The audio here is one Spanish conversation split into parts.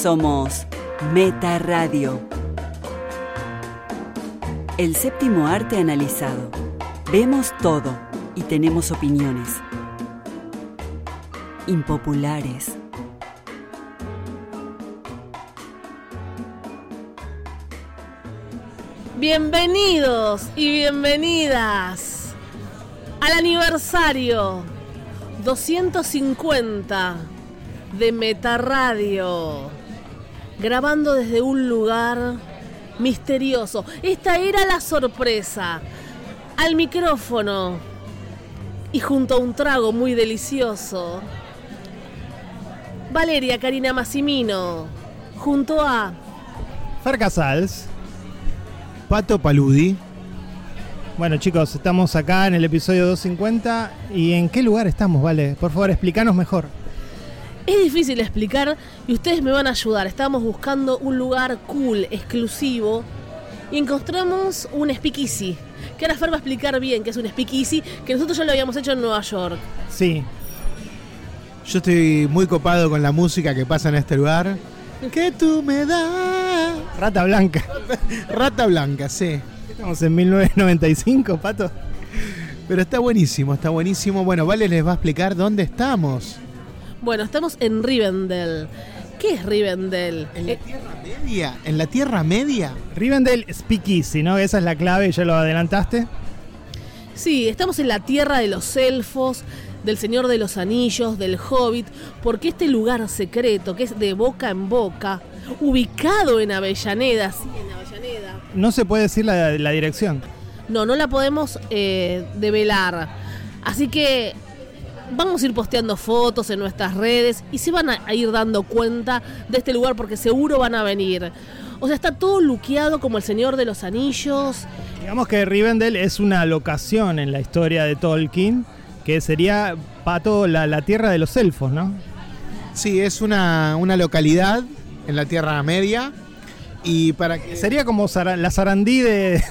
Somos Meta Radio. El séptimo arte analizado. Vemos todo y tenemos opiniones. Impopulares. Bienvenidos y bienvenidas al aniversario 250 de Meta Radio. Grabando desde un lugar misterioso. Esta era la sorpresa. Al micrófono y junto a un trago muy delicioso. Valeria Karina Massimino, junto a Fer Casals. Pato Paludi. Bueno chicos, estamos acá en el episodio 250 y ¿en qué lugar estamos? Vale, por favor explícanos mejor. Es difícil explicar y ustedes me van a ayudar. Estábamos buscando un lugar cool, exclusivo y encontramos un speakeasy. Que ahora Fer va a explicar bien qué es un speakeasy, que nosotros ya lo habíamos hecho en Nueva York. Sí, Yo estoy muy copado con la música que pasa en este lugar. Que tú me das. Rata Blanca. Rata Blanca, sí. Estamos en 1995, Pato. Pero está buenísimo, está buenísimo. Bueno, Vale les va a explicar dónde estamos. Bueno, estamos en Rivendell. ¿Qué es Rivendell? ¿En la Eh, Tierra Media? ¿En la Tierra Media? Rivendell Speakeasy, ¿no? Esa es la clave, ya lo adelantaste. sí, estamos en la tierra de los elfos, del Señor de los Anillos, del Hobbit, porque este lugar secreto, que es de boca en boca, ubicado en Avellaneda, sí, en Avellaneda, No se puede decir la, la dirección. No, no la podemos eh, develar. Así que vamos a ir posteando fotos en nuestras redes y se van a, ir dando cuenta de este lugar porque seguro van a venir. O sea, está todo luqueado como el Señor de los Anillos. Digamos que Rivendell es una locación en la historia de Tolkien, que sería, Pato, la, la tierra de los elfos, ¿no? Sí, es una, una localidad en la Tierra Media. Y para que. Sería como Sara- la Sarandí de...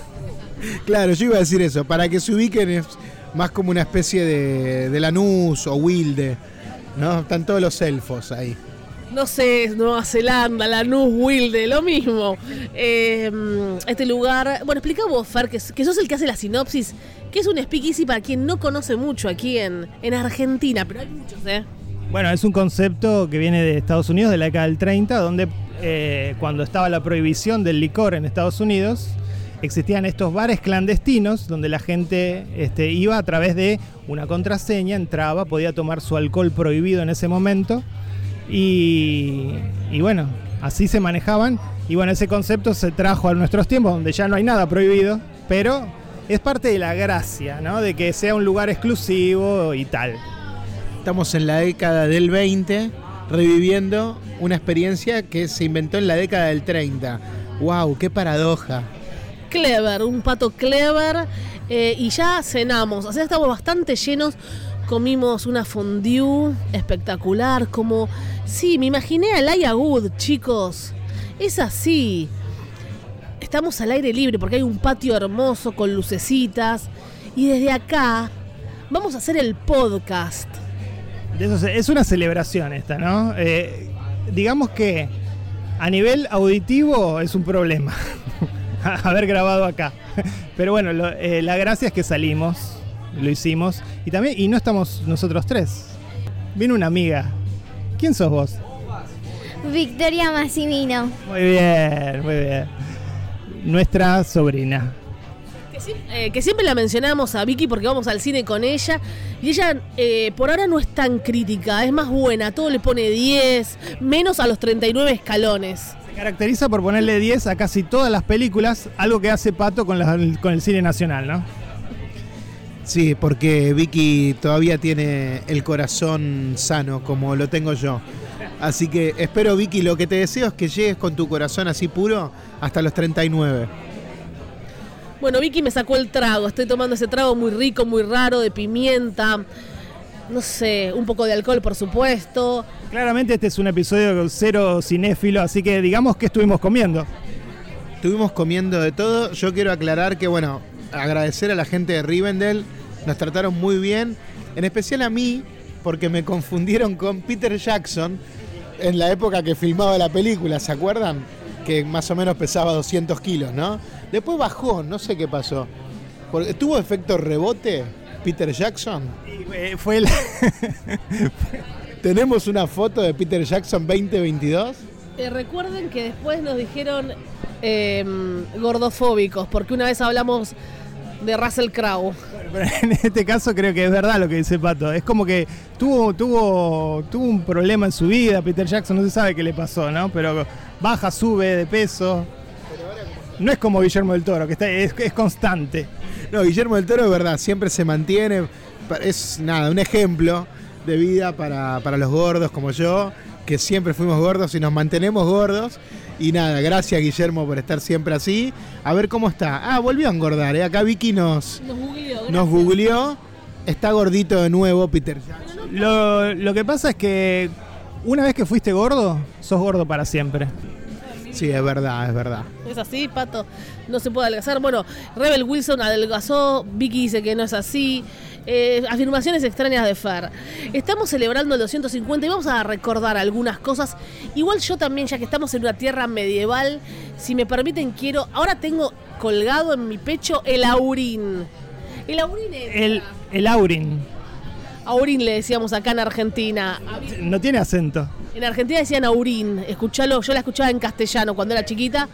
Claro, yo iba a decir eso. Para que se ubiquen es más como una especie de, de Lanús o Wilde. ¿No? Están todos los elfos ahí. No sé, Nueva Zelanda, Lanús, Wilde, lo mismo. Eh, este lugar. Bueno, explica vos, Fer, que, que sos el que hace la sinopsis. Que es un speakeasy para quien no conoce mucho aquí en, en Argentina, pero hay muchos, ¿eh? Bueno, es un concepto que viene de Estados Unidos, de la década del 30, donde eh, cuando estaba la prohibición del licor en Estados Unidos, existían estos bares clandestinos donde la gente este, iba a través de una contraseña, entraba, podía tomar su alcohol prohibido en ese momento y, y bueno, así se manejaban. Y bueno, ese concepto se trajo a nuestros tiempos donde ya no hay nada prohibido, pero es parte de la gracia, ¿no? De que sea un lugar exclusivo y tal. Estamos en la década del 20, reviviendo una experiencia que se inventó en la década del 30. ¡Wow! ¡Qué paradoja! Clever, un pato clever. eh, y ya cenamos, o sea, estamos bastante llenos. Comimos una fondue espectacular, como... Sí, me imaginé a Laia Good, chicos. Es así. Estamos al aire libre porque hay un patio hermoso con lucecitas. Y desde acá vamos a hacer el podcast. Es una celebración esta, ¿no? Eh, digamos que a nivel auditivo es un problema haber grabado acá. Pero bueno, lo- eh, la gracia es que salimos, lo hicimos y también y no estamos nosotros tres. Vino una amiga. ¿Quién sos vos? Victoria Massimino. Muy bien, muy bien. Nuestra sobrina. Que, eh, que siempre la mencionamos a Vicky porque vamos al cine con ella. Y ella eh, por ahora no es tan crítica, es más buena. Todo le pone 10, menos a los 39 escalones. Se caracteriza por ponerle 10 a casi todas las películas, algo que hace Pato con, la- con el cine nacional, ¿no? Sí, porque Vicky todavía tiene el corazón sano, como lo tengo yo. Así que espero, Vicky, lo que te deseo es que llegues con tu corazón así puro hasta los 39. Bueno, Vicky me sacó el trago. Estoy tomando ese trago muy rico, muy raro, de pimienta. No sé, un poco de alcohol, por supuesto. Claramente este es un episodio con cero cinéfilo, así que digamos que estuvimos comiendo. Estuvimos comiendo de todo. Yo quiero aclarar que, bueno, agradecer a la gente de Rivendell. Nos trataron muy bien. En especial a mí, porque me confundieron con Peter Jackson. en la época que filmaba la película, ¿se acuerdan? Que más o menos pesaba 200 kilos, ¿no? Después bajó, no sé qué pasó. Porque, ¿Tuvo efecto rebote Peter Jackson? Y, eh, fue el- ¿Tenemos una foto de Peter Jackson 2022? Eh, recuerden que después nos dijeron eh, gordofóbicos, porque una vez hablamos de Russell Crowe. Pero en este caso creo que es verdad lo que dice Pato. Es como que tuvo, tuvo, tuvo un problema en su vida. Peter Jackson no se sabe qué le pasó, ¿no? Pero baja, sube de peso. No es como Guillermo del Toro, que está, es, es constante. No, Guillermo del Toro es verdad, siempre se mantiene. Es nada, un ejemplo de vida para, para los gordos como yo, que siempre fuimos gordos y nos mantenemos gordos. Y nada, gracias Guillermo por estar siempre así. A ver cómo está. Ah, volvió a engordar, ¿eh? Acá Vicky nos, Nos googleó. nos googleó. Está gordito de nuevo, Peter Jackson. Lo, lo que pasa es que una vez que fuiste gordo, sos gordo para siempre. Sí, es verdad, es verdad. Es así, Pato. No se puede adelgazar. Bueno, Rebel Wilson adelgazó. Vicky dice que no es así. Eh, afirmaciones extrañas de Fer. Estamos celebrando el 250 y vamos a recordar algunas cosas. Igual yo también, ya que estamos en una tierra medieval, si me permiten, quiero. Ahora tengo colgado en mi pecho el aurín. El aurín es. El, el Aurin Aurín le decíamos acá en Argentina. no tiene acento. En Argentina decían Aurín, escuchalo, yo la escuchaba en castellano cuando era chiquita,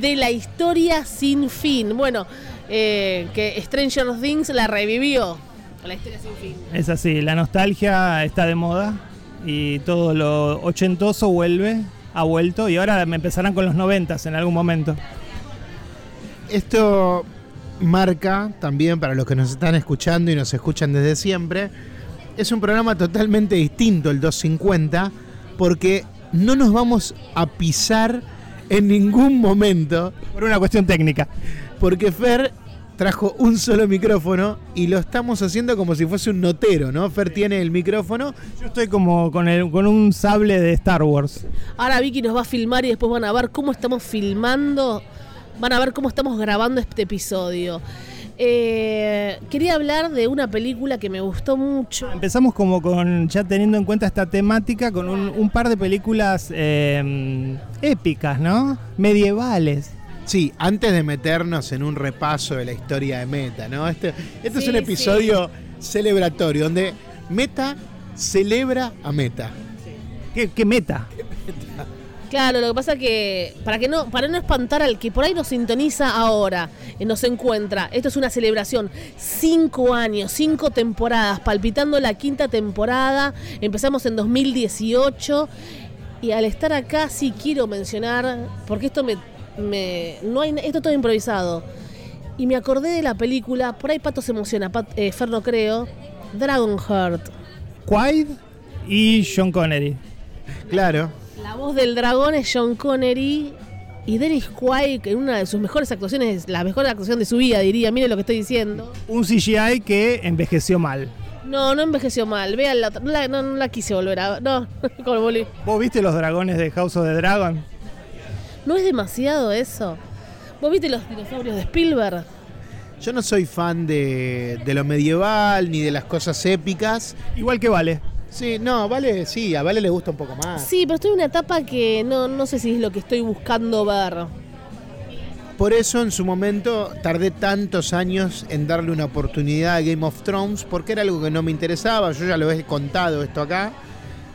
de la historia sin fin. Bueno, eh, que Stranger Things la revivió, la historia sin fin. Es así, la nostalgia está de moda y todo lo ochentoso vuelve, ha vuelto y ahora me empezarán con los noventas en algún momento. Esto marca también para los que nos están escuchando y nos escuchan desde siempre. Es un programa totalmente distinto el 250 porque no nos vamos a pisar en ningún momento Por una cuestión técnica. porque Fer trajo un solo micrófono y lo estamos haciendo como si fuese un notero, ¿no? Fer tiene el micrófono. Yo estoy como con, el, con un sable de Star Wars. Ahora Vicky nos va a filmar y después van a ver cómo estamos filmando, van a ver cómo estamos grabando este episodio. Eh, quería hablar de una película que me gustó mucho. Empezamos como con, ya teniendo en cuenta esta temática, con un, un par de películas eh, épicas, ¿no? Medievales. Sí, antes de meternos en un repaso de la historia de Meta, ¿no? Este, este es Sí, un episodio celebratorio donde Meta celebra a Meta. ¿Qué, qué meta? Claro, lo que pasa que para que no para no espantar al que por ahí nos sintoniza ahora, eh, nos encuentra, esto es una celebración, cinco años, cinco temporadas, palpitando la quinta temporada, empezamos en 2018 y al estar acá sí quiero mencionar, porque esto me, me no hay esto es todo improvisado y me acordé de la película, por ahí Pato se emociona, Pat, eh, Fer no creo, Dragonheart. Quaid y John Connery. Claro. La voz del dragón es John Connery y Dennis Quaid en una de sus mejores actuaciones, la mejor actuación de su vida, diría. Mire lo que estoy diciendo. Un CGI que envejeció mal. No, no envejeció mal. Vean la, no, la, no, no la quise volver a No, como volví. ¿Vos viste los dragones de House of the Dragon? ¿No es demasiado eso? ¿Vos viste los dinosaurios de Spielberg? Yo no soy fan de, de lo medieval ni de las cosas épicas. Igual que vale. Sí, no, Vale, sí, a Vale le gusta un poco más. Sí, pero estoy en una etapa que no, no sé si es lo que estoy buscando ver. Por eso en su momento tardé tantos años en darle una oportunidad a Game of Thrones, porque era algo que no me interesaba. Yo ya lo he contado esto acá.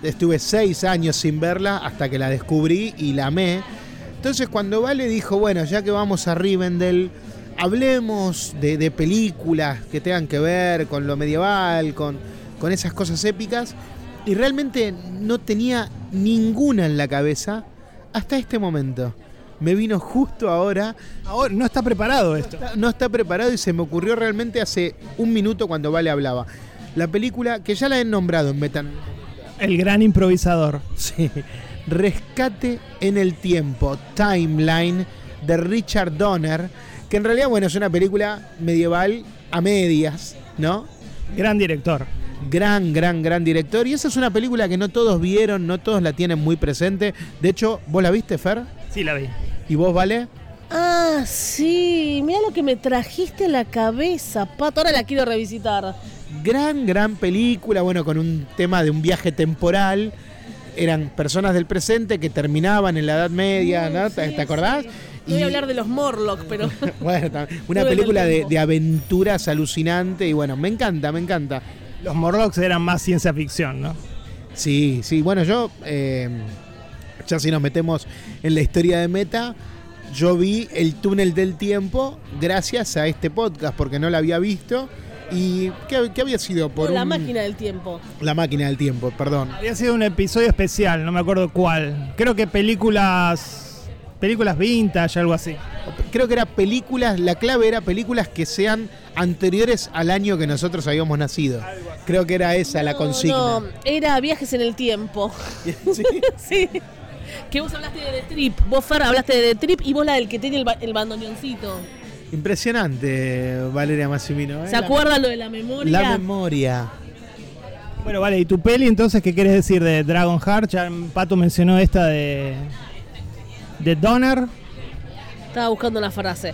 Estuve seis años sin verla hasta que la descubrí y la amé. Entonces cuando Vale dijo, bueno, ya que vamos a Rivendell, hablemos de, de películas que tengan que ver con lo medieval, con, con esas cosas épicas, y realmente no tenía ninguna en la cabeza hasta este momento. Me vino justo ahora Ahora no está preparado esto. está- no está preparado y se me ocurrió realmente hace un minuto cuando Vale hablaba. La película que ya la he nombrado en Metan. El gran improvisador. Sí. Rescate en el tiempo, Timeline, de Richard Donner, que en realidad, bueno, es una película medieval a medias, ¿no? Gran director. Gran, gran, gran director. Y esa es una película que no todos vieron, no todos la tienen muy presente. De hecho, ¿vos la viste, Fer? Sí, la vi. ¿Y vos, Vale? Ah, sí. Mira lo que me trajiste a la cabeza, Pato. Ahora la quiero revisitar. Gran, gran película, bueno, con un tema de un viaje temporal. eran personas del presente que terminaban en la Edad Media, ¿no? ¿Te, Sí, te acordás? sí. No voy a hablar de los Morlock, pero Bueno, una película el de, de aventuras alucinante y bueno, me encanta, me encanta. Los Morlocks eran más ciencia ficción, ¿no? Sí, sí, bueno, yo, eh, ya si nos metemos en la historia de Meta, yo vi el túnel del tiempo gracias a este podcast, porque no la había visto. ¿Y qué, qué había sido? Por la un- máquina del tiempo. La máquina del tiempo, perdón. Había sido un episodio especial, no me acuerdo cuál. Creo que películas. Películas vintage, algo así. Creo que era películas, la clave era películas que sean anteriores al año que nosotros habíamos nacido. Creo que era esa la consigna. No, era viajes en el tiempo. Sí. sí. Que vos hablaste de The Trip. Vos, Fer, hablaste de The Trip y vos la del que tiene el, ba- el bandoneoncito. Impresionante, Valeria Massimino. ¿eh? ¿Se acuerdan lo de la memoria? La memoria. Bueno, vale, ¿y tu peli entonces qué quieres decir de Dragon Heart? Ya Pato mencionó esta de. De Donner. Estaba buscando una frase.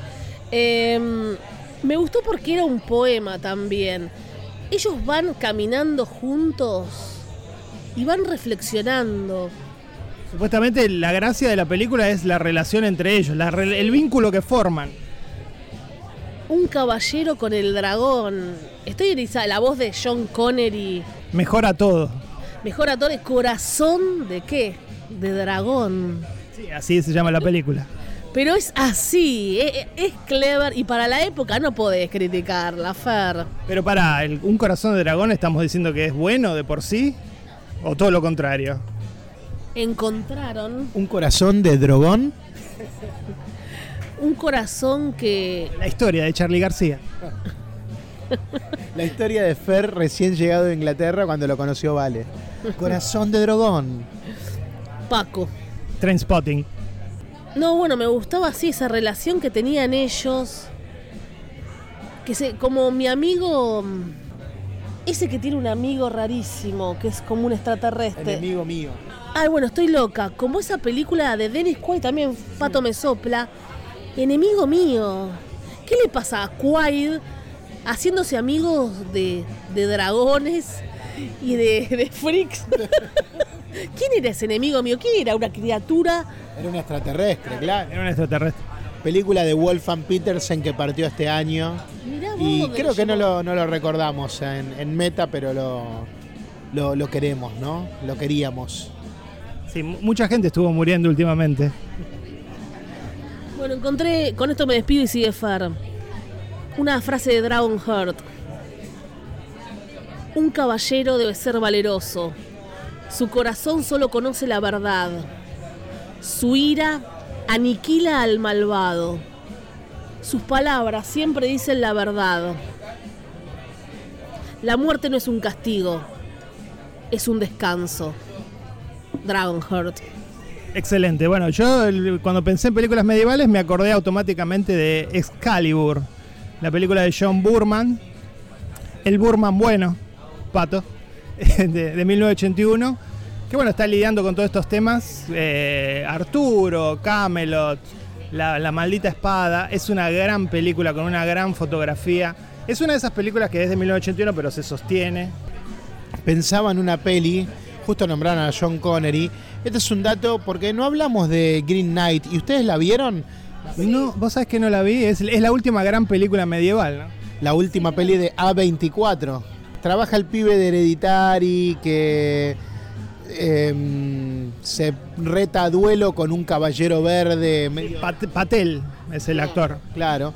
Em, me gustó porque era un poema también. Ellos van caminando juntos y van reflexionando. Supuestamente la gracia de la película es la relación entre ellos, la re- el vínculo que forman. Un caballero con el dragón. Estoy erizada. La voz de John Connery. Mejora todo. Mejor actor es corazón de qué? De dragón. Sí, así se llama la película. Pero es así, e- e- es, clever y para la época no podés criticarla, Fer. Pero para, el- un corazón de dragón estamos diciendo que es bueno de por sí, o todo lo contrario. Encontraron Un corazón de dragón. un corazón que La historia de Charlie García. La historia de Fer recién llegado de Inglaterra cuando lo conoció Vale. Corazón de dragón. Paco. Trainspotting. No, bueno, me gustaba así esa relación que tenían ellos. Que se, como mi amigo, mm, ese que tiene un amigo rarísimo, que es como un extraterrestre. Enemigo mío. Ay, bueno, estoy loca. Como esa película de Dennis Quaid también, Pato me sopla. Enemigo mío. ¿Qué le pasa a Quaid haciéndose amigos de, de dragones y de, de freaks? ¿Quién era ese enemigo mío? ¿Quién era una criatura? Era un extraterrestre, claro. Era un extraterrestre. Película de Wolfgang Petersen que partió este año. Mirá Y vos, creo que no lo, no lo recordamos en, en meta, pero lo, lo, lo queremos, ¿no? Lo queríamos. Sí, mu- mucha gente estuvo muriendo últimamente. Bueno, encontré, con esto me despido y sigue Fer. Una frase de Dragon Heart. Un caballero debe ser valeroso. Su corazón solo conoce la verdad. Su ira aniquila al malvado. Sus palabras siempre dicen la verdad. La muerte no es un castigo, es un descanso. Dragonheart. Excelente. Bueno, yo cuando pensé en películas medievales me acordé automáticamente de Excalibur, la película de John Burman. El Burman bueno, pato, de, de 1981. Que bueno, está lidiando con todos estos temas. eh, Arturo, Camelot, la, la maldita espada. Es una gran película con una gran fotografía. Es una de esas películas que es de 1981 pero se sostiene. Pensaba en una peli, justo nombraron a John Connery. Este es un dato porque no hablamos de Green Knight. ¿Y ustedes la vieron? No, vos sabés que no la vi. Es, es la última gran película medieval, ¿no? La última peli de A24. Trabaja el pibe de Hereditary que em, se reta a duelo con un caballero verde. Pat- Patel es el actor. Claro.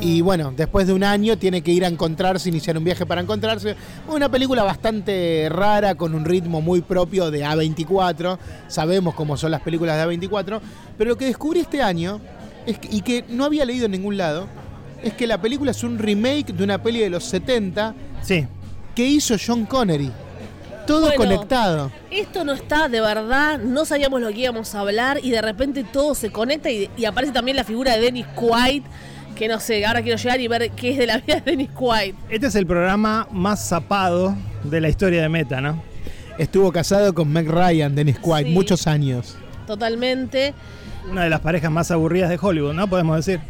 Y bueno, después de un año tiene que ir a encontrarse, iniciar un viaje para encontrarse. Una película bastante rara, con un ritmo muy propio de A24. Sabemos cómo son las películas de A24. Pero lo que descubrí este año, es que- y que no había leído en ningún lado, es que la película es un remake de una peli de los 70 Sí. Que hizo John Connery. Todo Bueno. conectado. Esto no está de verdad, no sabíamos lo que íbamos a hablar y de repente todo se conecta y, y aparece también la figura de Dennis Quaid, que no sé, ahora quiero llegar y ver qué es de la vida de Dennis Quaid. Este es el programa más zapado de la historia de Meta, ¿no? Estuvo casado con Meg Ryan, Dennis Quaid, Sí. muchos años. Totalmente. Una de las parejas más aburridas de Hollywood, ¿no? Podemos decir.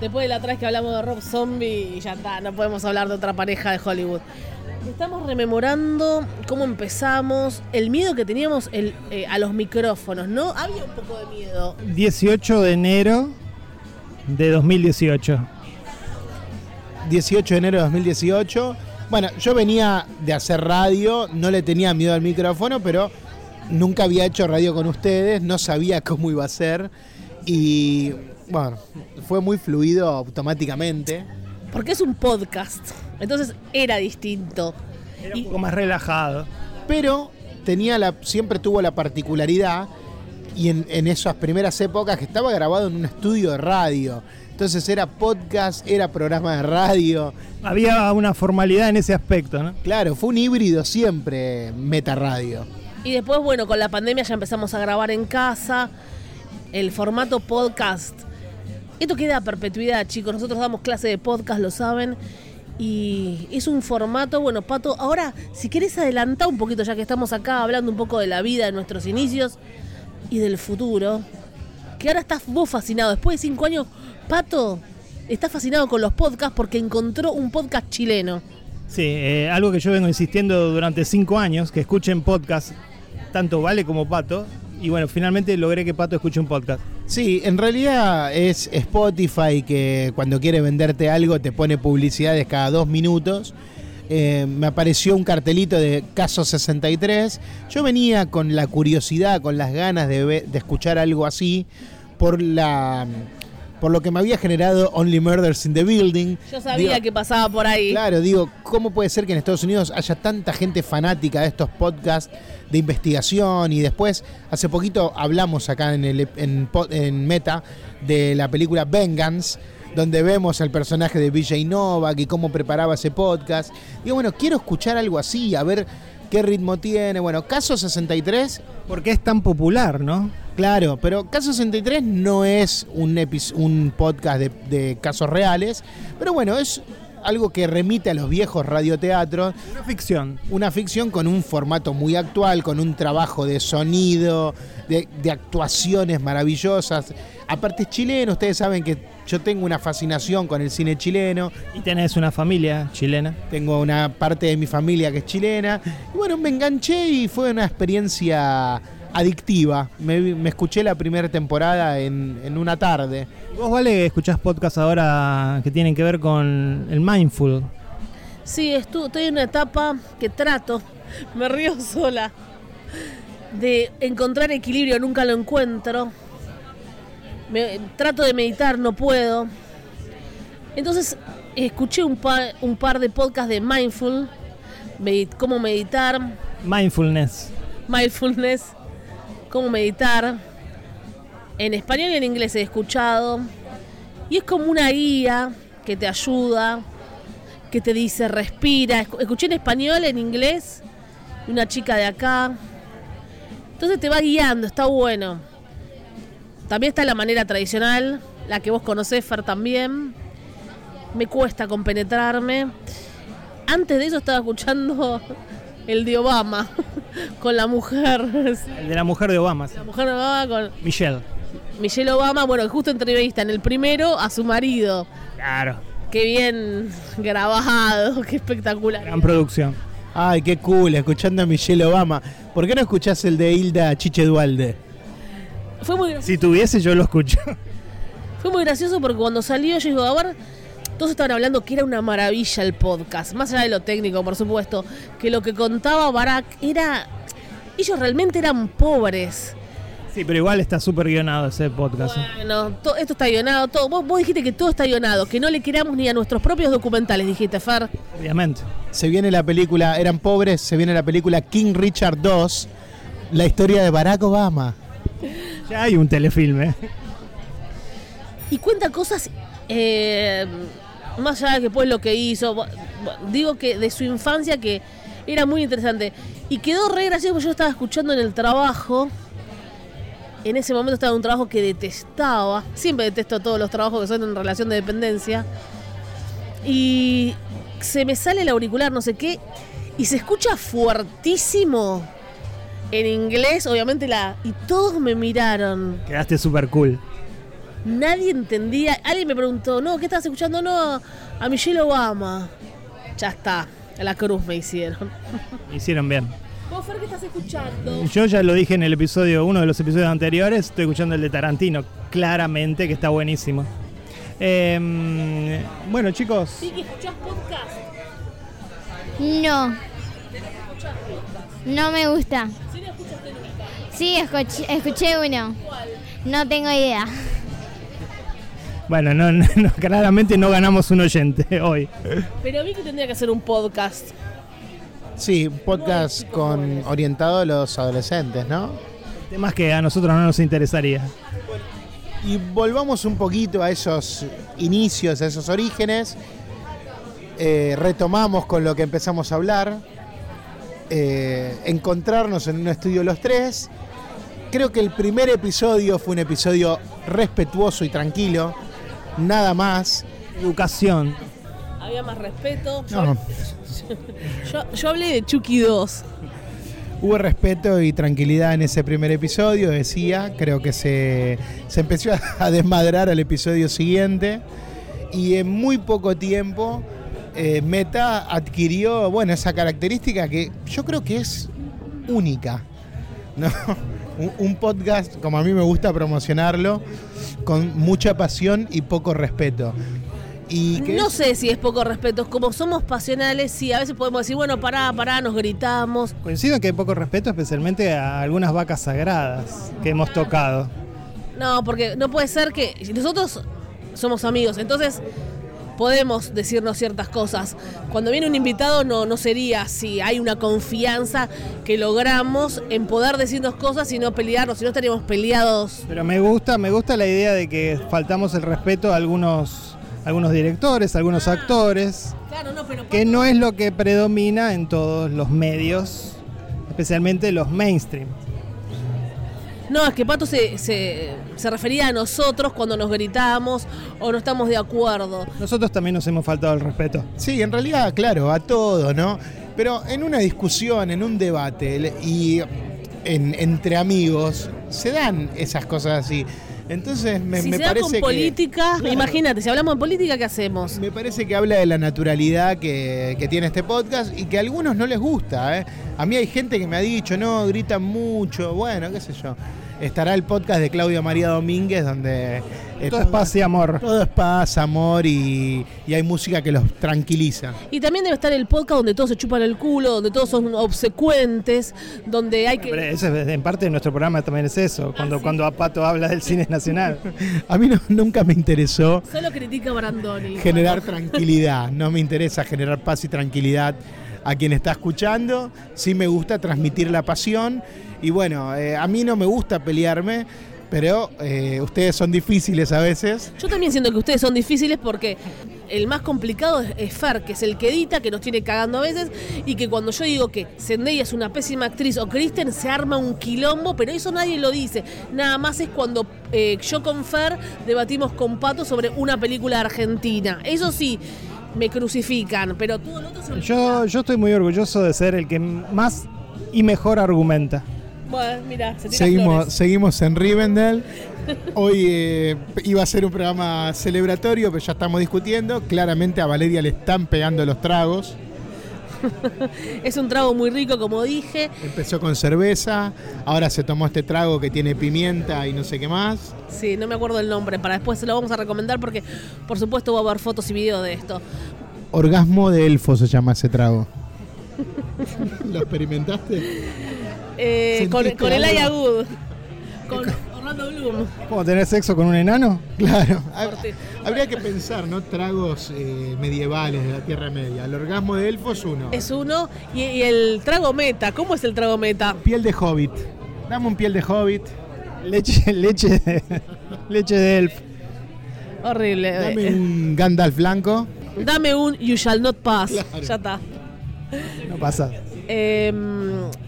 Después de la atrás que hablamos de Rob Zombie, y ya está, no podemos hablar de otra pareja de Hollywood. Estamos rememorando cómo empezamos, el miedo que teníamos el, eh, a los micrófonos, ¿no? Había un poco de miedo. 18 de enero de 2018. 18 de enero de 2018. Bueno, yo venía de hacer radio, no le tenía miedo al micrófono, pero nunca había hecho radio con ustedes, no sabía cómo iba a ser y bueno, fue muy fluido automáticamente. Porque es un podcast, entonces era distinto. Era un poco más relajado. Pero tenía la, siempre tuvo la particularidad y en, en esas primeras épocas que estaba grabado en un estudio de radio. Entonces era podcast, era programa de radio. Había una formalidad en ese aspecto, ¿no? Claro, fue un híbrido siempre Meta Radio. Y después, bueno, con la pandemia ya empezamos a grabar en casa, el formato podcast. Esto queda a perpetuidad, chicos. Nosotros damos clase de podcast, lo saben. Y es un formato, bueno, Pato, ahora si querés adelantar un poquito, ya que estamos acá hablando un poco de la vida, de nuestros inicios y del futuro, que ahora estás vos fascinado. Después de cinco años, Pato está fascinado con los podcasts porque encontró un podcast chileno. Sí, eh, algo que yo vengo insistiendo durante cinco años, que escuchen podcast, tanto Vale como Pato. Y bueno, finalmente logré que Pato escuche un podcast. Sí, en realidad es Spotify que cuando quiere venderte algo te pone publicidades cada dos minutos. Eh, me apareció un cartelito de Caso 63. Yo venía con la curiosidad, con las ganas de, de escuchar algo así, por la por lo que me había generado Only Murders in the Building. Yo sabía Digo, que pasaba por ahí. Claro, digo, ¿cómo puede ser que en Estados Unidos haya tanta gente fanática de estos podcasts de investigación? Y después, hace poquito hablamos acá en, el, en, en Meta de la película Vengeance, donde vemos al personaje de BJ Novak y cómo preparaba ese podcast. Digo, bueno, quiero escuchar algo así, a ver qué ritmo tiene. Bueno, Caso 63 Porque es tan popular, ¿no? Claro, pero Caso 63 no es un, epi- un podcast de, de casos reales, pero bueno, es algo que remite a los viejos radioteatros, Una ficción. una ficción con un formato muy actual, con un trabajo de sonido, de, de actuaciones maravillosas. Aparte es chileno, ustedes saben que yo tengo una fascinación con el cine chileno, Y tenés una familia chilena. tengo una parte de mi familia que es chilena. Y bueno, me enganché y fue una experiencia adictiva. Me, me escuché la primera temporada en, en una tarde. Vos, Vale, escuchás podcasts ahora que tienen que ver con el mindful. Sí, estu- estoy en una etapa que trato, me río sola, de encontrar equilibrio, nunca lo encuentro. Me- trato de meditar, no puedo. Entonces, escuché un par, un par de podcasts de mindful, cómo meditar, Mindfulness. mindfulness, cómo meditar. En español y en inglés he escuchado. Y es como una guía que te ayuda, que te dice respira. Escu- Escuché en español, en inglés, una chica de acá. Entonces te va guiando, está bueno. También está la manera tradicional, la que vos conocés, Fer, también. Me cuesta compenetrarme. Antes de eso estaba escuchando el de Obama, con la mujer. El de la mujer de Obama. sí. La mujer de Obama con Michelle. Michelle Obama, bueno, justo entrevista en el primero a su marido. Claro. Qué bien grabado, qué espectacular. Gran producción. Ay, qué cool, escuchando a Michelle Obama. ¿Por qué no escuchás el de Hilda Chiche Dualde? Fue muy, Si tuviese, yo lo escucho. fue muy gracioso porque cuando salió yo digo, a ver, todos estaban hablando que era una maravilla el podcast, más allá de lo técnico, por supuesto, que lo que contaba Barack era... Ellos realmente eran pobres. Sí, pero igual está súper guionado ese podcast. Bueno, to- esto está guionado, todo. Vos, vos dijiste que todo está guionado, que no le queramos ni a nuestros propios documentales, dijiste, Fer. Obviamente. Se viene la película, eran pobres, se viene la película King Richard II, la historia de Barack Obama. Ya hay un telefilme. y cuenta cosas eh, más allá de que pues lo que hizo digo que de su infancia que era muy interesante. Y quedó re gracioso porque yo estaba escuchando en el trabajo. En ese momento estaba en un trabajo que detestaba. Siempre detesto todos los trabajos que son en relación de dependencia. Y se me sale el auricular no sé qué y se escucha fuertísimo en inglés obviamente la y todos me miraron. Quedaste súper cool. Nadie entendía. Alguien me preguntó, no, ¿qué estás escuchando? No, a Michelle Obama. Ya está. La cruz me hicieron. Hicieron bien. ¿Vos, Fer, qué estás escuchando? Yo ya lo dije en el episodio, uno de los episodios anteriores, estoy escuchando el de Tarantino, claramente que está buenísimo. Em, bueno chicos, Vicky, ¿escuchás podcast? No. No me gusta. ¿Sí escuchaste nunca? Sí, escuché, escuché uno. No tengo idea. Bueno, no, no, no, claramente no ganamos un oyente hoy. Pero Vicky tendría que hacer un podcast. Sí, un podcast con orientado a los adolescentes, ¿no? Temas que a nosotros no nos interesaría. Y volvamos un poquito a esos inicios, a esos orígenes. Eh, retomamos con lo que empezamos a hablar. Eh, encontrarnos en un estudio los tres. Creo que el primer episodio fue un episodio respetuoso y tranquilo. Nada más. Educación. Había más respeto. Yo, No, yo- yo hablé de Chucky 2. hubo respeto y tranquilidad en ese primer episodio, decía. Creo que se, se empezó a desmadrar al episodio siguiente. Y en muy poco tiempo, eh, Meta adquirió, bueno, esa característica que yo creo que es única. ¿no? Un, un podcast, como a mí me gusta promocionarlo, con mucha pasión y poco respeto. Y que No es- sé si es poco respeto. Como somos pasionales, sí, a veces podemos decir, bueno, pará, pará, nos gritamos. Coincido en que hay poco respeto, especialmente a algunas vacas sagradas que hemos tocado. No, porque no puede ser que nosotros somos amigos, entonces podemos decirnos ciertas cosas. Cuando viene un invitado no, no sería así, hay una confianza que logramos en poder decirnos cosas y no pelearnos, si no estaríamos peleados. Pero me gusta, me gusta la idea de que faltamos el respeto a algunos, algunos directores, a algunos actores, Claro, no, pero que no es lo que predomina en todos los medios, especialmente los mainstream. No, es que Pato se, se, se refería a nosotros cuando nos gritamos o no estamos de acuerdo. Nosotros también nos hemos faltado el respeto. Sí, en realidad, claro, a todo, ¿no? Pero en una discusión, en un debate y en- entre amigos, se dan esas cosas así. Entonces me, si me se da parece que... política, Claro. imagínate, si hablamos de política, ¿qué hacemos? Me parece que habla de la naturalidad que, que tiene este podcast y que a algunos no les gusta. ¿eh? A mí hay gente que me ha dicho, no, gritan mucho, bueno, qué sé yo. Estará el podcast de Claudia María Domínguez donde... eh, Todo es paz y amor. Todo es paz, amor y, y hay música que los tranquiliza. Y también debe estar el podcast donde todos se chupan el culo, donde todos son obsecuentes, donde hay Pero que... eso es- en parte de nuestro programa también es eso, cuando, cuando Apato habla del cine nacional. A mí no- nunca me interesó Solo critica a Brandoni. generar tranquilidad, no me interesa generar paz y tranquilidad a quien está escuchando, sí me gusta transmitir la pasión y bueno, eh, a mí no me gusta pelearme, pero eh, ustedes son difíciles a veces. Yo también siento que ustedes son difíciles porque el más complicado es- es Fer, que es el que edita, que nos tiene cagando a veces, y que cuando yo digo que Zendaya es una pésima actriz o Kristen se arma un quilombo, pero eso nadie lo dice. Nada más es cuando eh, yo con Fer debatimos con Pato sobre una película argentina. Eso sí, me crucifican, pero todo lo otro se Yo, yo estoy muy orgulloso de ser el que más y mejor argumenta. Bueno, mira, se tira Seguimos, flores. seguimos en Rivendell. Hoy eh, iba a ser un programa celebratorio, pero ya estamos discutiendo. Claramente a Valeria le están pegando los tragos. Es un trago muy rico, como dije. Empezó con cerveza, ahora se tomó este trago que tiene pimienta y no sé qué más. Sí, no me acuerdo el nombre, para después se lo vamos a recomendar porque por supuesto va a haber fotos y videos de esto. Orgasmo de elfo se llama ese trago. ¿Lo experimentaste? Eh, con, ¿Sentiste con el algo? Aya Good, con Orlando Bloom. ¿Cómo tener sexo con un enano? Claro. Habría que pensar, ¿no? Tragos eh, medievales de la Tierra Media. El orgasmo de elfo es uno. Es uno. Y, y el trago meta, ¿cómo es el trago meta? Piel de hobbit. Dame un piel de hobbit. Leche, leche de, leche de elf. Horrible. Dame Eh, un Gandalf blanco. Dame un You Shall Not Pass. Claro. Ya está. No pasa. Eh,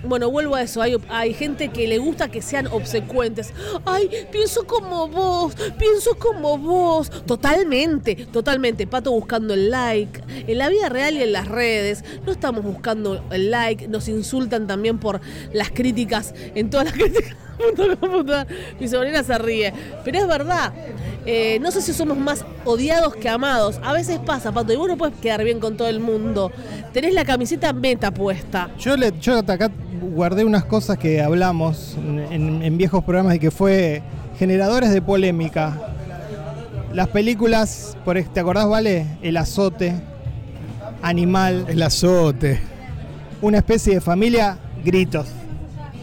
bueno, vuelvo a eso. Hay, hay gente que le gusta que sean obsecuentes. Ay, pienso como vos, pienso como vos. Totalmente, totalmente. Pato buscando el like. En la vida real y en las redes no estamos buscando el like. Nos insultan también por las críticas, en todas las críticas. Mi sobrina se ríe. Pero es verdad. Eh, no sé si somos más odiados que amados. A veces pasa, Pato, y vos no puedes quedar bien con todo el mundo. Tenés la camiseta meta puesta. Yo, le, yo acá guardé unas cosas que hablamos en, en viejos programas y que fue generadores de polémica. Las películas, por, ¿te acordás, Vale? El azote, Animal, El azote. una especie de familia, gritos.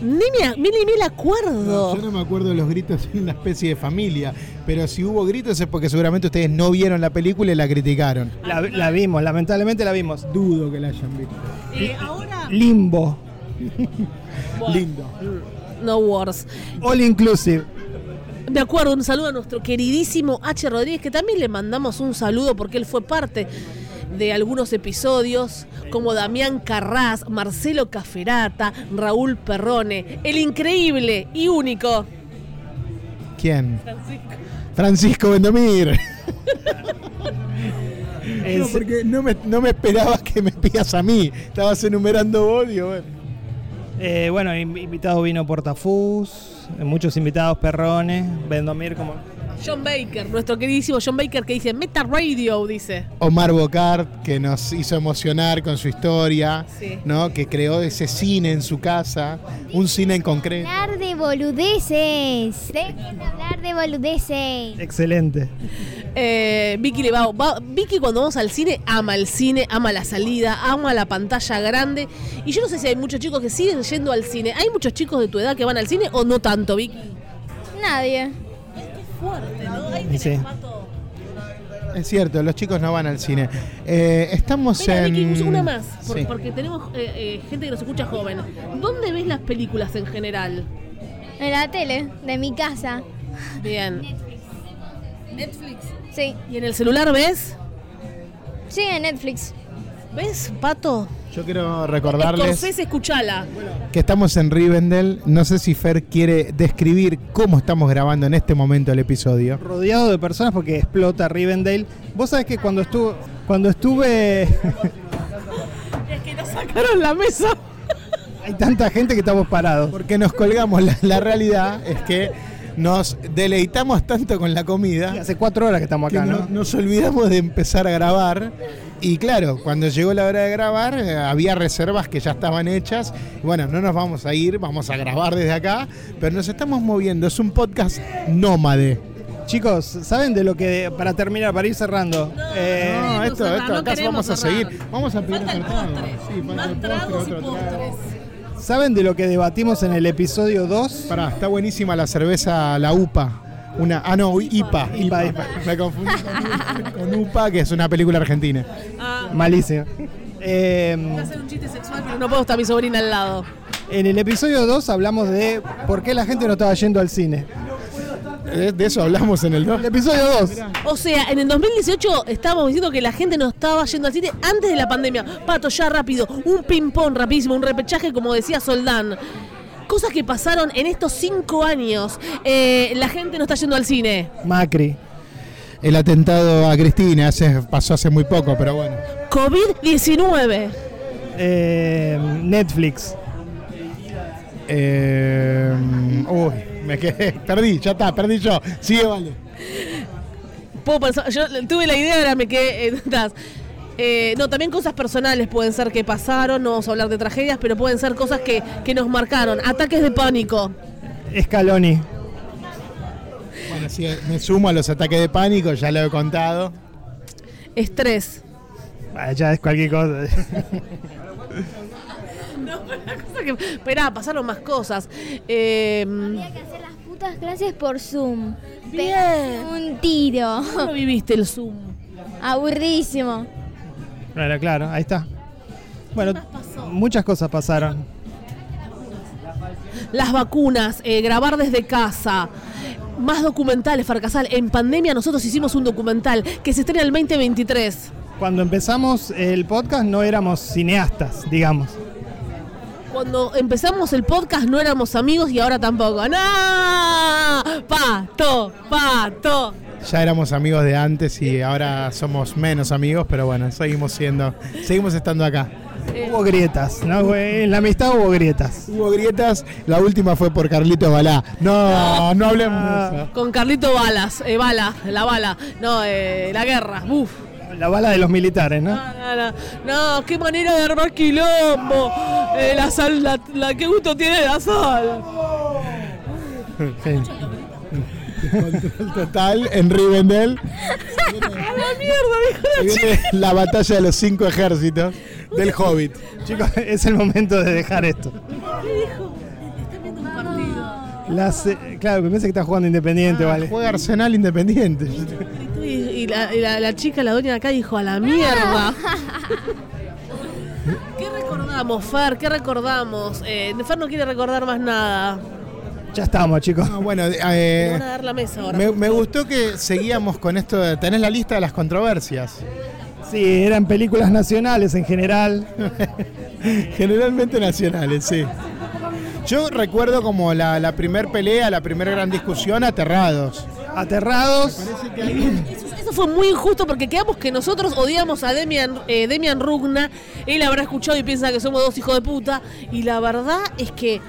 Ni me, ni, ni me acuerdo. Yo no me acuerdo de los gritos en una especie de familia, pero si hubo gritos es porque seguramente ustedes no vieron la película y la criticaron. La, la vimos, lamentablemente la vimos. Dudo que la hayan visto. Eh, ahora. Limbo, Lindo. No Wars. All Inclusive. De acuerdo, un saludo a nuestro queridísimo H. Rodríguez, que también le mandamos un saludo porque él fue parte de algunos episodios, como Damián Carras, Marcelo Caferata, Raúl Perrone, el increíble y único. ¿Quién? Francisco Vendomir. El- No, porque no me, no me esperabas que me pidas a mí. Estabas enumerando vos, digo, bueno. eh, bueno, in- invitado vino Portafus, muchos invitados perrones, Vendomir como... John Baker, nuestro queridísimo John Baker que dice Meta Radio, dice. Omar Bocart, que nos hizo emocionar con su historia, Sí. ¿no? Que creó ese cine en su casa, un cine en concreto. Hablar de boludeces. Dejen hablar de boludeces. Excelente. Eh, Vicky le va, va- Vicky cuando vamos al cine ama el cine, ama la salida, ama la pantalla grande. Y yo no sé si hay muchos chicos que siguen yendo al cine. ¿Hay muchos chicos de tu edad que van al cine o no tanto, Vicky? Nadie. Fuerte, ¿no? Ahí tenés, Sí. Es cierto, los chicos no van al cine. Eh, estamos en. Vicky, una más, por- Sí. porque tenemos eh, eh, gente que nos escucha joven. ¿Dónde ves las películas en general? En la tele, de mi casa. Bien. Netflix. Sí. ¿Y en el celular ves? Sí, en Netflix. ¿Ves, Pato? Yo quiero recordarles Scorsese, escuchala. que estamos en Rivendell. No sé si Fer quiere describir cómo estamos grabando en este momento el episodio. Rodeado de personas porque explota Rivendell. Vos sabés que cuando estuve, cuando estuve, Es que nos sacaron la mesa. hay tanta gente que estamos parados. Porque nos colgamos. La, la realidad es que nos deleitamos tanto con la comida Hace cuatro horas que estamos acá, no- ¿no? nos olvidamos de empezar a grabar. Y claro, cuando llegó la hora de grabar, eh, había reservas que ya estaban hechas. Bueno, no nos vamos a ir, vamos a grabar desde acá, pero nos estamos moviendo. Es un podcast nómade. Chicos, ¿saben de lo que, para terminar, para ir cerrando? eh, No, esto, cerrar, esto, no acá vamos a cerrar. seguir. Vamos a pedir Falta el postre. Sí, falta Más el postre, tragos y trago. ¿Saben de lo que debatimos en el episodio 2? Pará, está buenísima la cerveza, la UPA. Una, ah, no, IPA. IPA, IPA. Me confundí con, con UPA, que es una película argentina. Ah, Malísimo. Eh, voy a hacer un chiste sexual, pero no puedo estar mi sobrina al lado. en el episodio 2 hablamos de por qué la gente no estaba yendo al cine. De, de eso hablamos en el 2. El episodio 2. O sea, en el 2018 estábamos diciendo que la gente no estaba yendo al cine antes de la pandemia. Pato, ya rápido, un ping-pong rapidísimo, un repechaje, como decía Soldán. Cosas que pasaron en estos cinco años. Eh, la gente no está yendo al cine. Macri. El atentado a Cristina hace- pasó hace muy poco, pero bueno. COVID-19. Eh, Netflix. Eh, uy, me quedé. Perdí, ya está, perdí yo. Sigue, vale. Puedo pensar- yo tuve la idea, ahora me quedé. eh. Eh, no, también cosas personales pueden ser que pasaron, no vamos a hablar de tragedias, pero pueden ser cosas que, que nos marcaron. Ataques de pánico. Scaloni. Bueno, sí, me sumo a los ataques de pánico, ya lo he contado. Estrés. Ah, ya es cualquier cosa. No, pero la cosa que. Esperá, pasaron más cosas. Eh, Había que hacer las putas clases por Zoom. Bien. Un tiro. ¿Cómo viviste el Zoom? Aburridísimo. Claro, claro, ahí está. Bueno, muchas cosas pasaron. Las vacunas, eh, grabar desde casa. Más documentales, Farcasal. En pandemia nosotros hicimos un documental que se estrena el 2023. Cuando empezamos el podcast no éramos cineastas, digamos. Cuando empezamos el podcast no éramos amigos y ahora tampoco. ¡No! ¡Pato! ¡Pato! Ya éramos amigos de antes y ahora somos menos amigos, pero bueno, seguimos siendo, seguimos estando acá. Hubo grietas, ¿no? En la amistad hubo grietas. Hubo grietas, la última fue por Carlito Balá. No, no hablemos Ah. de eso. Con Carlito Balas, eh, Bala, la bala, no, eh, la guerra, uf. La bala de los militares, ¿no? No, no, no, no, qué manera de armar quilombo. Eh, la sal, la, la- qué gusto tiene la sal. Total en Rivendell. A la mierda, dijo Se viene la batalla de los cinco ejércitos del Hobbit. Chicos, es el momento de dejar esto. Las, eh, claro, me parece que está jugando Independiente, vale. Juega Arsenal Independiente. Y, y la, y la- la chica, la doña de acá, dijo a la mierda. ¿Qué recordamos, Fer? ¿Qué recordamos? Eh, Fer no quiere recordar más nada. Ya estamos, chicos. Bueno, Me eh, van a dar la mesa ahora. me, me gustó que seguíamos con esto de tenés la lista de las controversias. Sí, eran películas nacionales en general. Generalmente nacionales, sí. Yo recuerdo como la, la primer pelea, la primera gran discusión, aterrados. Aterrados. Eso, fue muy injusto porque quedamos que nosotros odiamos a Demian, eh, Demian Rugna. Él habrá escuchado y piensa que somos dos hijos de puta. Y la verdad es que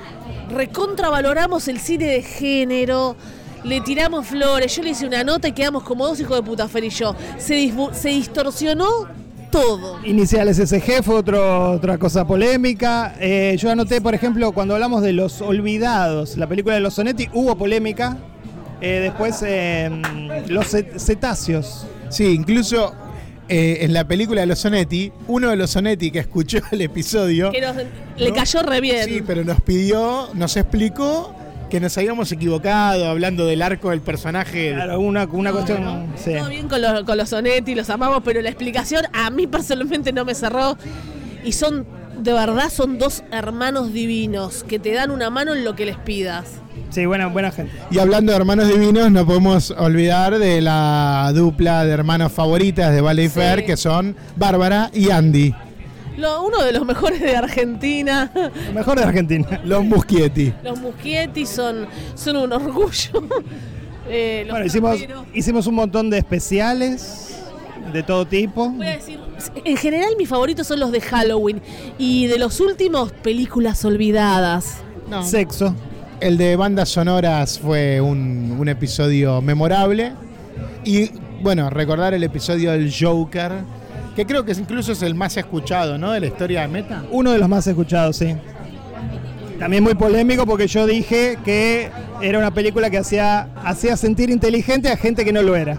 recontravaloramos el cine de género. Le tiramos flores. Yo le hice una nota y quedamos como dos hijos de puta, Fer y yo. Se, se distorsionó todo. Iniciales SG fue otro- otra cosa polémica. Eh, yo anoté, por ejemplo, cuando hablamos de Los Olvidados, la película de los Sonetti, hubo polémica. Eh, después, eh, Los cet- Cetáceos. Sí, incluso eh, en la película de los Sonetti, uno de los Sonetti que escuchó el episodio. Que nos- le ¿no? cayó re bien. Sí, pero nos pidió, nos explicó que nos habíamos equivocado hablando del arco del personaje. Claro, una, una cuestión. sí. Todo bien con los, con los Sonetti, los amamos, pero la explicación a mí personalmente no me cerró. Y son, de verdad, son dos hermanos divinos que te dan una mano en lo que les pidas. Sí, buena, buena gente. Y hablando de hermanos divinos, no podemos olvidar de la dupla de hermanos favoritas de Valley Sí. Fair, que son Bárbara y Andy, Lo- uno de los mejores de Argentina. Lo mejor de Argentina. los Muschietti. Los Muschietti son, son un orgullo. Eh, los Bueno, hicimos, hicimos un montón de especiales de todo tipo. Voy a decir, en general mis favoritos son los de Halloween. Y de los últimos, películas olvidadas. No. Sexo. El de bandas sonoras fue un, un episodio memorable. Y bueno, recordar el episodio del Joker, que creo que incluso es el más escuchado, ¿no? De la historia de Meta. Uno de los más escuchados, sí. También muy polémico porque yo dije que era una película que hacía, hacía sentir inteligente a gente que no lo era.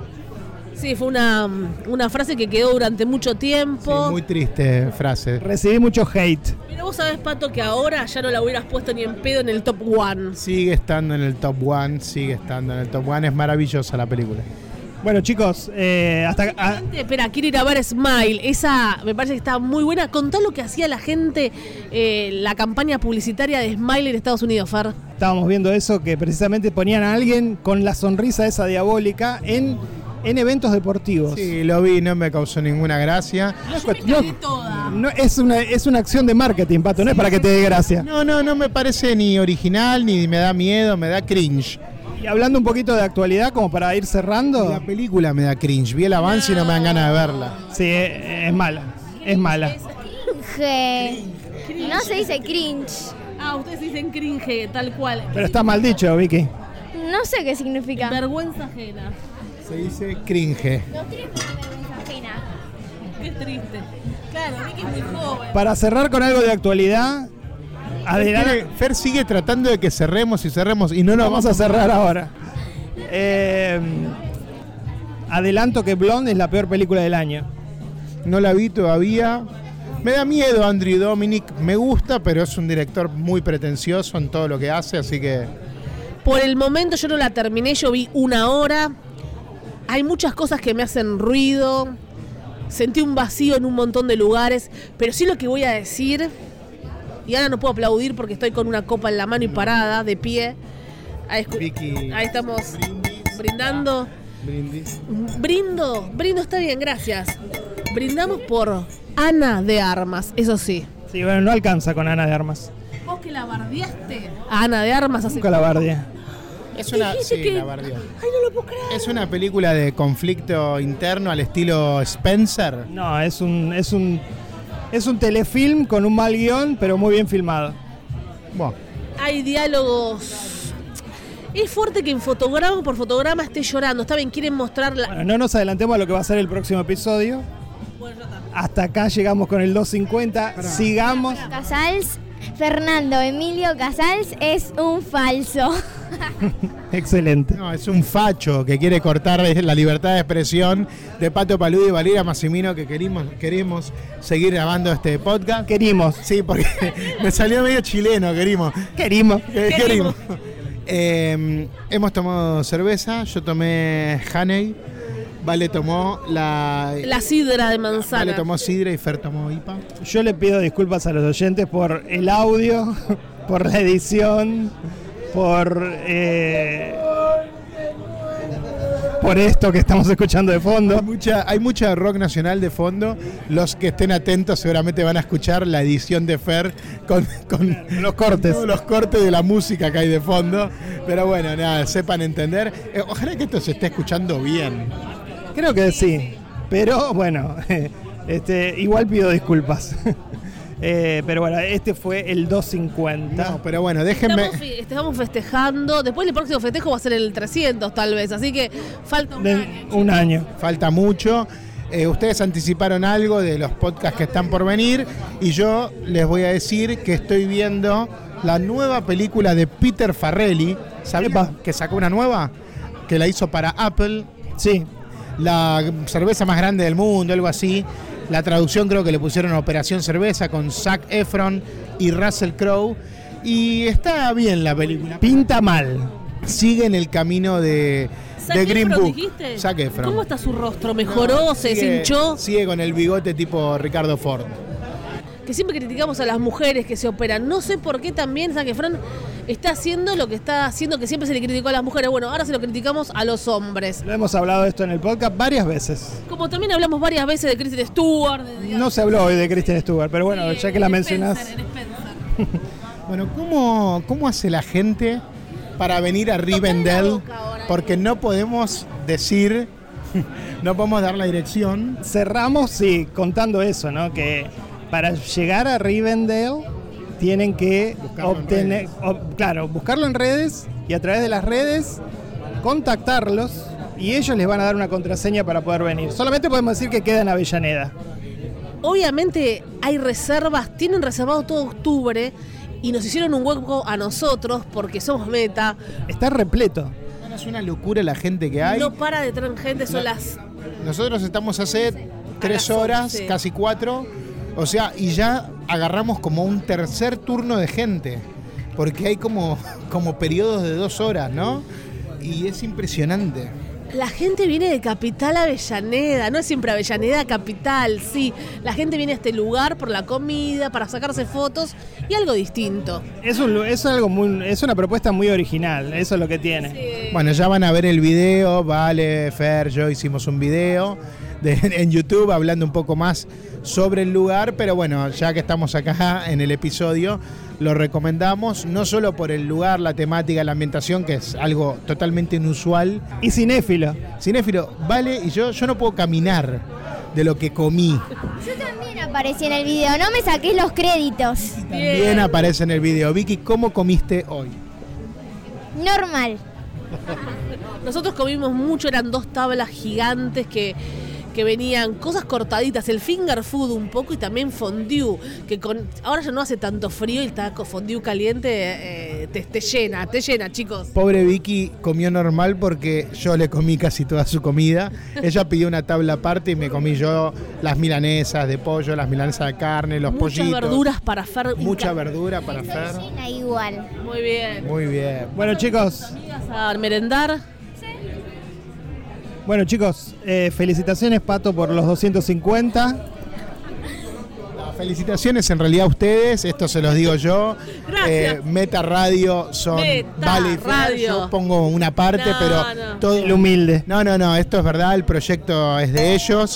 Sí, fue una, una frase que quedó durante mucho Sí, tiempo. muy triste frase. Recibí mucho hate. Pero vos sabés, Pato, que ahora ya no la hubieras puesto ni en pedo en el top one. Sigue estando en el top one, sigue estando en el top one. Es maravillosa la película. Bueno, chicos, eh, hasta ah, Gente, Espera, quiero ir a ver Smile. Esa me parece que está muy buena. Contá lo que hacía la gente, eh, la campaña publicitaria de Smile en Estados Unidos, Fer. estábamos viendo eso, que precisamente ponían a alguien con la sonrisa esa diabólica en, en eventos deportivos. Sí, lo vi, no me causó ninguna gracia. No, toda. no, es, una, es una acción de marketing, Pato, no es para que te dé gracia. No, no, no me parece ni original, ni me da miedo, me da cringe. Y hablando un poquito de actualidad, como para ir cerrando, La película me da cringe. Vi el avance y no me dan ganas de verla. sí, eh, es mala, es mala. Cringe. No se dice cringe. Ah, ustedes dicen cringe, tal cual. Pero está mal dicho, Vicky. No sé qué significa. Vergüenza ajena. Se dice cringe. Vergüenza ajena. Qué triste. Claro, Vicky es muy joven. Para cerrar con algo de actualidad, adelante. Fer, Fer sigue tratando de que cerremos y cerremos y no nos Vamos a cerrar ahora. Eh, adelanto que Blonde es la peor película del año. No la vi todavía. Me da miedo Andrew Dominic. Me gusta, pero es un director muy pretencioso en todo lo que hace, así que Por el momento yo no la terminé, yo vi una hora. Hay muchas cosas que me hacen ruido. Sentí un vacío en un montón de lugares. Pero sí lo que voy a decir. Y ahora no puedo aplaudir porque estoy con una copa en la mano y parada, de pie. Ahí, estamos brindando. brindis. Brindo, brindo está bien, gracias. Brindamos por Ana de Armas, eso sí. Sí, bueno, no alcanza con Ana de Armas. Vos que la bardeaste. A Ana de Armas hace. Nunca la bardia. Es una, Dijiste sí, que- la bardeó. Ay, no lo puedo creer. Es una película de conflicto interno al estilo Spencer. No, es un, es un Es un telefilm con un mal guion, pero muy bien filmado. Bueno, Hay diálogos. Es fuerte que en fotograma por fotograma esté llorando. Está bien, quieren mostrar la. Bueno, no nos adelantemos a lo que va a ser el próximo episodio. Hasta acá llegamos con el 250. Sigamos. Casals, Fernando Emilio Casals es un falso. Excelente. no, es un facho que quiere cortar la libertad de expresión de Pato Paludi y Valeria Massimino que queremos, queremos seguir grabando este podcast. Querimos. Sí, porque me salió medio chileno, querimos. Querimos. Eh, querimos. Eh, hemos tomado cerveza, yo tomé Haney, Vale tomó la... La sidra de Vale manzana. tomó sidra y Fer tomó IPA. Yo le pido disculpas a los oyentes por el audio, por la edición, por eh, por esto que estamos escuchando de Hay fondo. mucha, hay mucha rock nacional de fondo. Los que estén atentos seguramente van a escuchar la edición de Fer con, con Los cortes. todos los cortes de la música que hay de fondo. Pero bueno, nada, sepan entender. Eh, ojalá que esto se esté escuchando bien. Creo que sí, pero bueno, este, igual pido disculpas. Eh, pero bueno, este fue el 250. No, pero bueno, déjenme. Estamos, festejando. Después el próximo festejo va a ser el 300, tal vez. Así que falta un de año. un año. falta mucho. Eh, ustedes anticiparon algo de los podcasts que están por venir y yo les voy a decir que estoy viendo la nueva película de Peter Farrelly. ¿Sabes que sacó una nueva? Que la hizo para Apple, Sí, la cerveza más grande del mundo, algo así. La traducción creo que le pusieron Operación Cerveza con Zac Efron y Russell Crowe. Y está bien la película. pinta mal. Sigue en el camino de, ¿Zac de Green Efron Book. dijiste? Zac Efron. ¿Cómo está su rostro? ¿Mejoró? ¿Se deshinchó? Sigue con el bigote tipo Ricardo Ford. Que siempre criticamos a las mujeres que se operan. No sé por qué también Zac Efron está haciendo lo que está haciendo, que siempre se le criticó a las mujeres. Bueno, ahora se lo criticamos a los hombres. Lo hemos hablado de esto en el podcast varias veces. Como también hablamos varias veces de Kristen Stewart. de- de- No se habló hoy de Kristen Stewart, pero bueno, ya que la mencionás. Spencer, en Spencer. Bueno, ¿cómo, ¿cómo hace la gente para venir a Rivendell? Porque no podemos decir, no podemos dar la dirección. Cerramos, sí, contando eso, ¿no? Que para llegar a Rivendell tienen que Buscarlo en obtener, ob- claro, buscarlo en redes y a través de las redes contactarlos y ellos les van a dar una contraseña para poder venir. Solamente podemos decir que queda en Avellaneda. Obviamente hay reservas, tienen reservado todo octubre y nos hicieron un hueco a nosotros porque somos meta. Está repleto. Es una locura la gente que hay. No para de traer gente, son No. las Nosotros estamos hace tres horas, 11. casi cuatro. O sea, y ya agarramos como un tercer turno de gente. Porque hay como, como periodos de dos horas, ¿no? Y es impresionante. La gente viene de Capital a Avellaneda, no es siempre Avellaneda, Capital, sí. La gente viene a este lugar por la comida, para sacarse fotos y algo distinto. Es, un es algo muy, es una propuesta muy original, eso es lo que tiene. Bueno, ya van a ver el video, Vale, Fer, yo hicimos un video de- en YouTube hablando un poco más sobre el lugar, pero bueno, ya que estamos acá en el episodio, lo recomendamos, no solo por el lugar, la temática, la ambientación, que es algo totalmente inusual. Y cinéfilo. Cinéfilo, Vale y yo, yo no puedo caminar de lo que comí. Yo también aparecí en el video, no me saqué los créditos. También aparece en el video. Vicky, ¿cómo comiste hoy? Normal. Nosotros comimos mucho, eran dos tablas gigantes que, que venían cosas cortaditas, el finger food un poco y también fondue, que con ahora ya no hace tanto frío y está con fondue caliente, eh, te, te llena, te llena, chicos. Pobre Vicky comió normal porque yo le comí casi toda su comida. Ella pidió una tabla aparte y me comí yo las milanesas de pollo, las milanesas de carne, los Muchas pollitos. verduras para Fer. Mucha verdura para Fer. Igual. Muy bien. Muy bien. Bueno chicos, ¿Vas a merendar? Bueno chicos, eh, felicitaciones Pato por los 250. No, Felicitaciones en realidad a ustedes, esto se los digo yo. Eh. Meta Radio son Meta Vale. Radio. Yo pongo una parte, No, pero no. todo El humilde. No, no, no, esto es verdad, el proyecto es de ellos.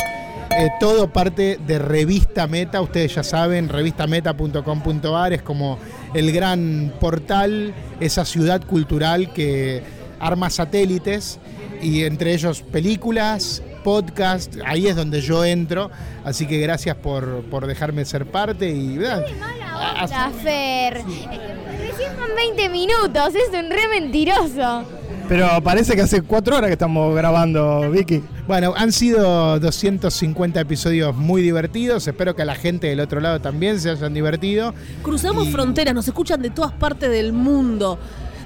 Eh, todo parte de Revista Meta, ustedes ya saben, revistameta.com.ar es como el gran portal, esa ciudad cultural que arma satélites y entre ellos películas podcast, ahí es donde yo entro, así que gracias por, por dejarme ser parte y ¿verdad? Mala onda, Fer. Recién van 20 minutos, es un re mentiroso. Pero parece que hace cuatro horas que estamos grabando, Vicky. Bueno, han sido 250 episodios muy divertidos, espero que a la gente del otro lado también se hayan divertido. Cruzamos Y- fronteras, nos escuchan de todas partes del mundo.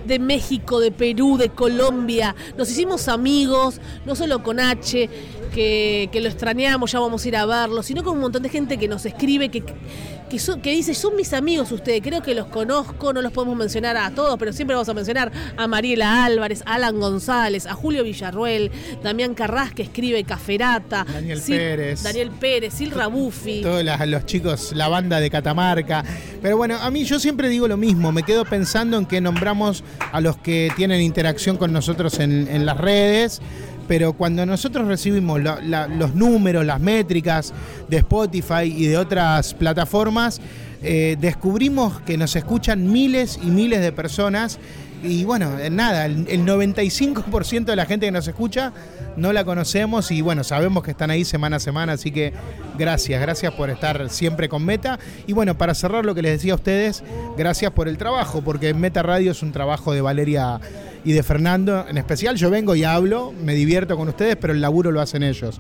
De México, de Perú, de Colombia. Nos hicimos amigos, no solo con H, que, que lo extrañamos, ya vamos a ir a verlo, sino con un montón de gente que nos escribe, que, que, dice, son mis amigos ustedes, creo que los conozco, no los podemos mencionar a todos, pero siempre vamos a mencionar a Mariela Álvarez, a Alan González, a Julio Villarruel, Damián Carras, que escribe Caferata, Daniel Sil- Pérez. Daniel Pérez, Silra Buffi. todos los chicos, la banda de Catamarca. Pero bueno, a mí yo siempre digo lo mismo, me quedo pensando en que nombramos a los que tienen interacción con nosotros en, en las redes. Pero cuando nosotros recibimos los números, las métricas de Spotify y de otras plataformas, eh, descubrimos que nos escuchan miles y miles de personas. Y bueno, nada, el, el 95% de la gente que nos escucha no la conocemos y bueno, sabemos que están ahí semana a semana, así que gracias, gracias por estar siempre con Meta. Y bueno, para cerrar lo que les decía a ustedes, gracias por el trabajo, porque Meta Radio es un trabajo de Valeria y de Fernando en especial. Yo vengo y hablo, me divierto con ustedes, pero el laburo lo hacen ellos.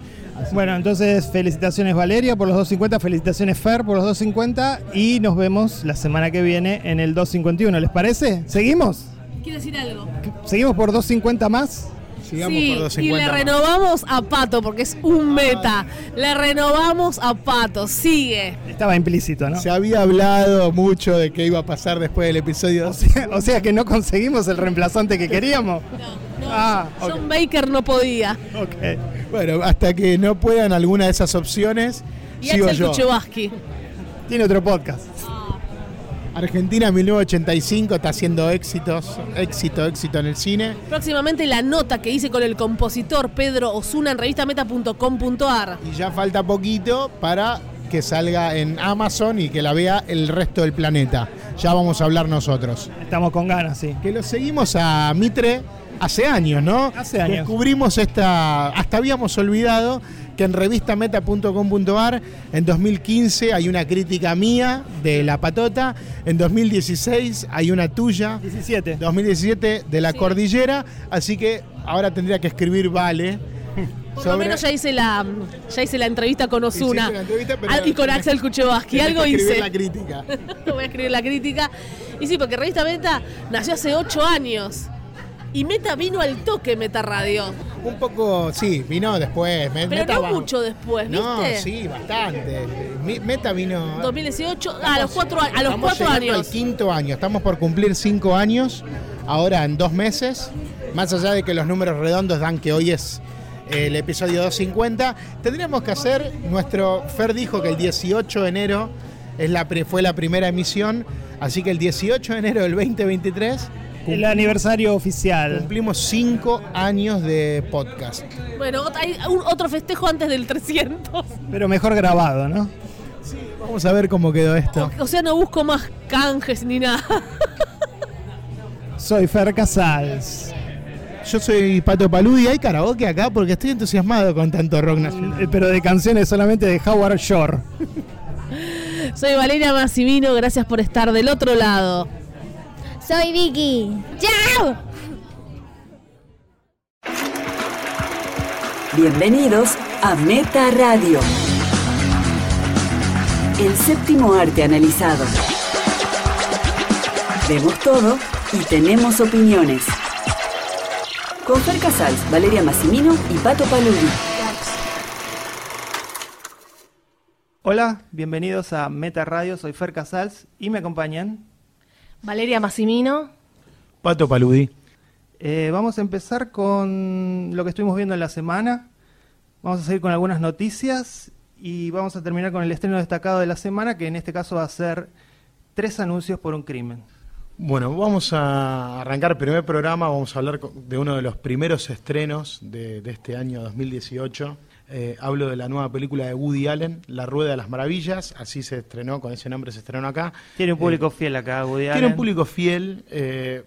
Bueno, entonces felicitaciones Valeria por los 250, felicitaciones Fer por los 250 y nos vemos la semana que viene en el 251. ¿Les parece? ¿Seguimos? ¿Quiere decir algo? ¿Seguimos por 250 más? Sigamos sí, por y 250. le más. renovamos a Pato porque es un meta. Le renovamos a Pato. Sigue. Estaba implícito, ¿no? Se había hablado mucho de qué iba a pasar después del episodio. O sea, o sea que no conseguimos el reemplazante que queríamos. Ah, ok. John Baker no podía. ok. Bueno, hasta que no puedan alguna de esas opciones, Y sigo Axel yo. Tiene otro podcast. Argentina 1985 está haciendo éxitos, éxito, éxito en el cine. Próximamente la nota que hice con el compositor Pedro Osuna en revistameta.com.ar. Y ya falta poquito para que salga en Amazon y que la vea el resto del planeta. Ya vamos a hablar nosotros. Estamos con ganas, sí. Que lo seguimos a Mitre hace años, ¿no? Hace años. Descubrimos esta, hasta habíamos olvidado que en revistameta.com.ar en 2015 hay una crítica mía de La Patota, en 2016 hay una tuya, 17. 2017 de La Sí. Cordillera, así que ahora tendría que escribir Vale. Por lo menos ya hice la, ya hice la entrevista con Osuna. Hiciste la entrevista, pero- Ah, y con Axel Kuchevaski. Algo hice. la crítica. Voy a escribir la crítica. Y sí, porque Revista Meta nació hace ocho años. Y Meta vino al toque Meta Radio. Un poco, sí, vino después. Pero Meta no va- mucho después, ¿viste? No, sí, bastante. Meta vino. 2018, a los cuatro, a los cuatro años. al quinto año. Estamos por cumplir cinco años, ahora en dos meses. Más allá de que los números redondos dan que hoy es el episodio 250, tendríamos que hacer nuestro. Fer dijo que el 18 de enero es la, fue la primera emisión, así que el 18 de enero del 2023 El aniversario oficial. cumplimos cinco años de podcast. Bueno, hay un- otro festejo antes del 300. Pero mejor grabado, ¿no? Vamos a ver cómo quedó esto. O sea, no busco más canjes ni nada. Soy Fer Casals. Yo soy Pato Paludi. ¿Hay karaoke acá? Porque estoy entusiasmado con tanto rock nacional. Eh, Pero de canciones solamente de Howard Shore. Soy Valeria Massimino, gracias por estar del otro lado. Soy Vicky. ¡Chao! Bienvenidos a Meta Radio. El séptimo arte analizado. Vemos todo y tenemos opiniones. Con Fer Casals, Valeria Massimino y Pato Paludi. Hola, bienvenidos a Meta Radio. Soy Fer Casals y me acompañan. Valeria Massimino. Pato Paludi. Eh, vamos a empezar con lo que estuvimos viendo en la semana. Vamos a seguir con algunas noticias y vamos a terminar con el estreno destacado de la semana, que en este caso va a ser tres anuncios por un crimen. Bueno, vamos a arrancar el primer programa. Vamos a hablar de uno de los primeros estrenos de, de este año 2018. Eh, hablo de la nueva película de Woody Allen, La Rueda de las Maravillas. Así se estrenó, con ese nombre se estrenó acá. Tiene un público Eh, fiel acá, Woody Tiene Allen. un público fiel. eh,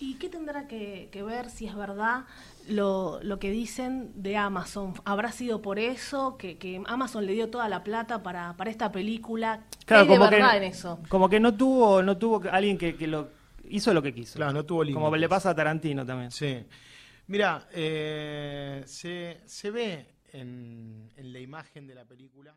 ¿Y qué tendrá que, que ver si es verdad lo, lo que dicen de Amazon? ¿Habrá sido por eso que, que Amazon le dio toda la plata para, para esta película? ¿Qué Claro, de como verdad que, en eso? como que no tuvo, no tuvo alguien que, que lo hizo lo que quiso. Claro, no tuvo límites. Como le pasa a Tarantino también. Sí. Mira, eh, se, se ve en, en la imagen de la película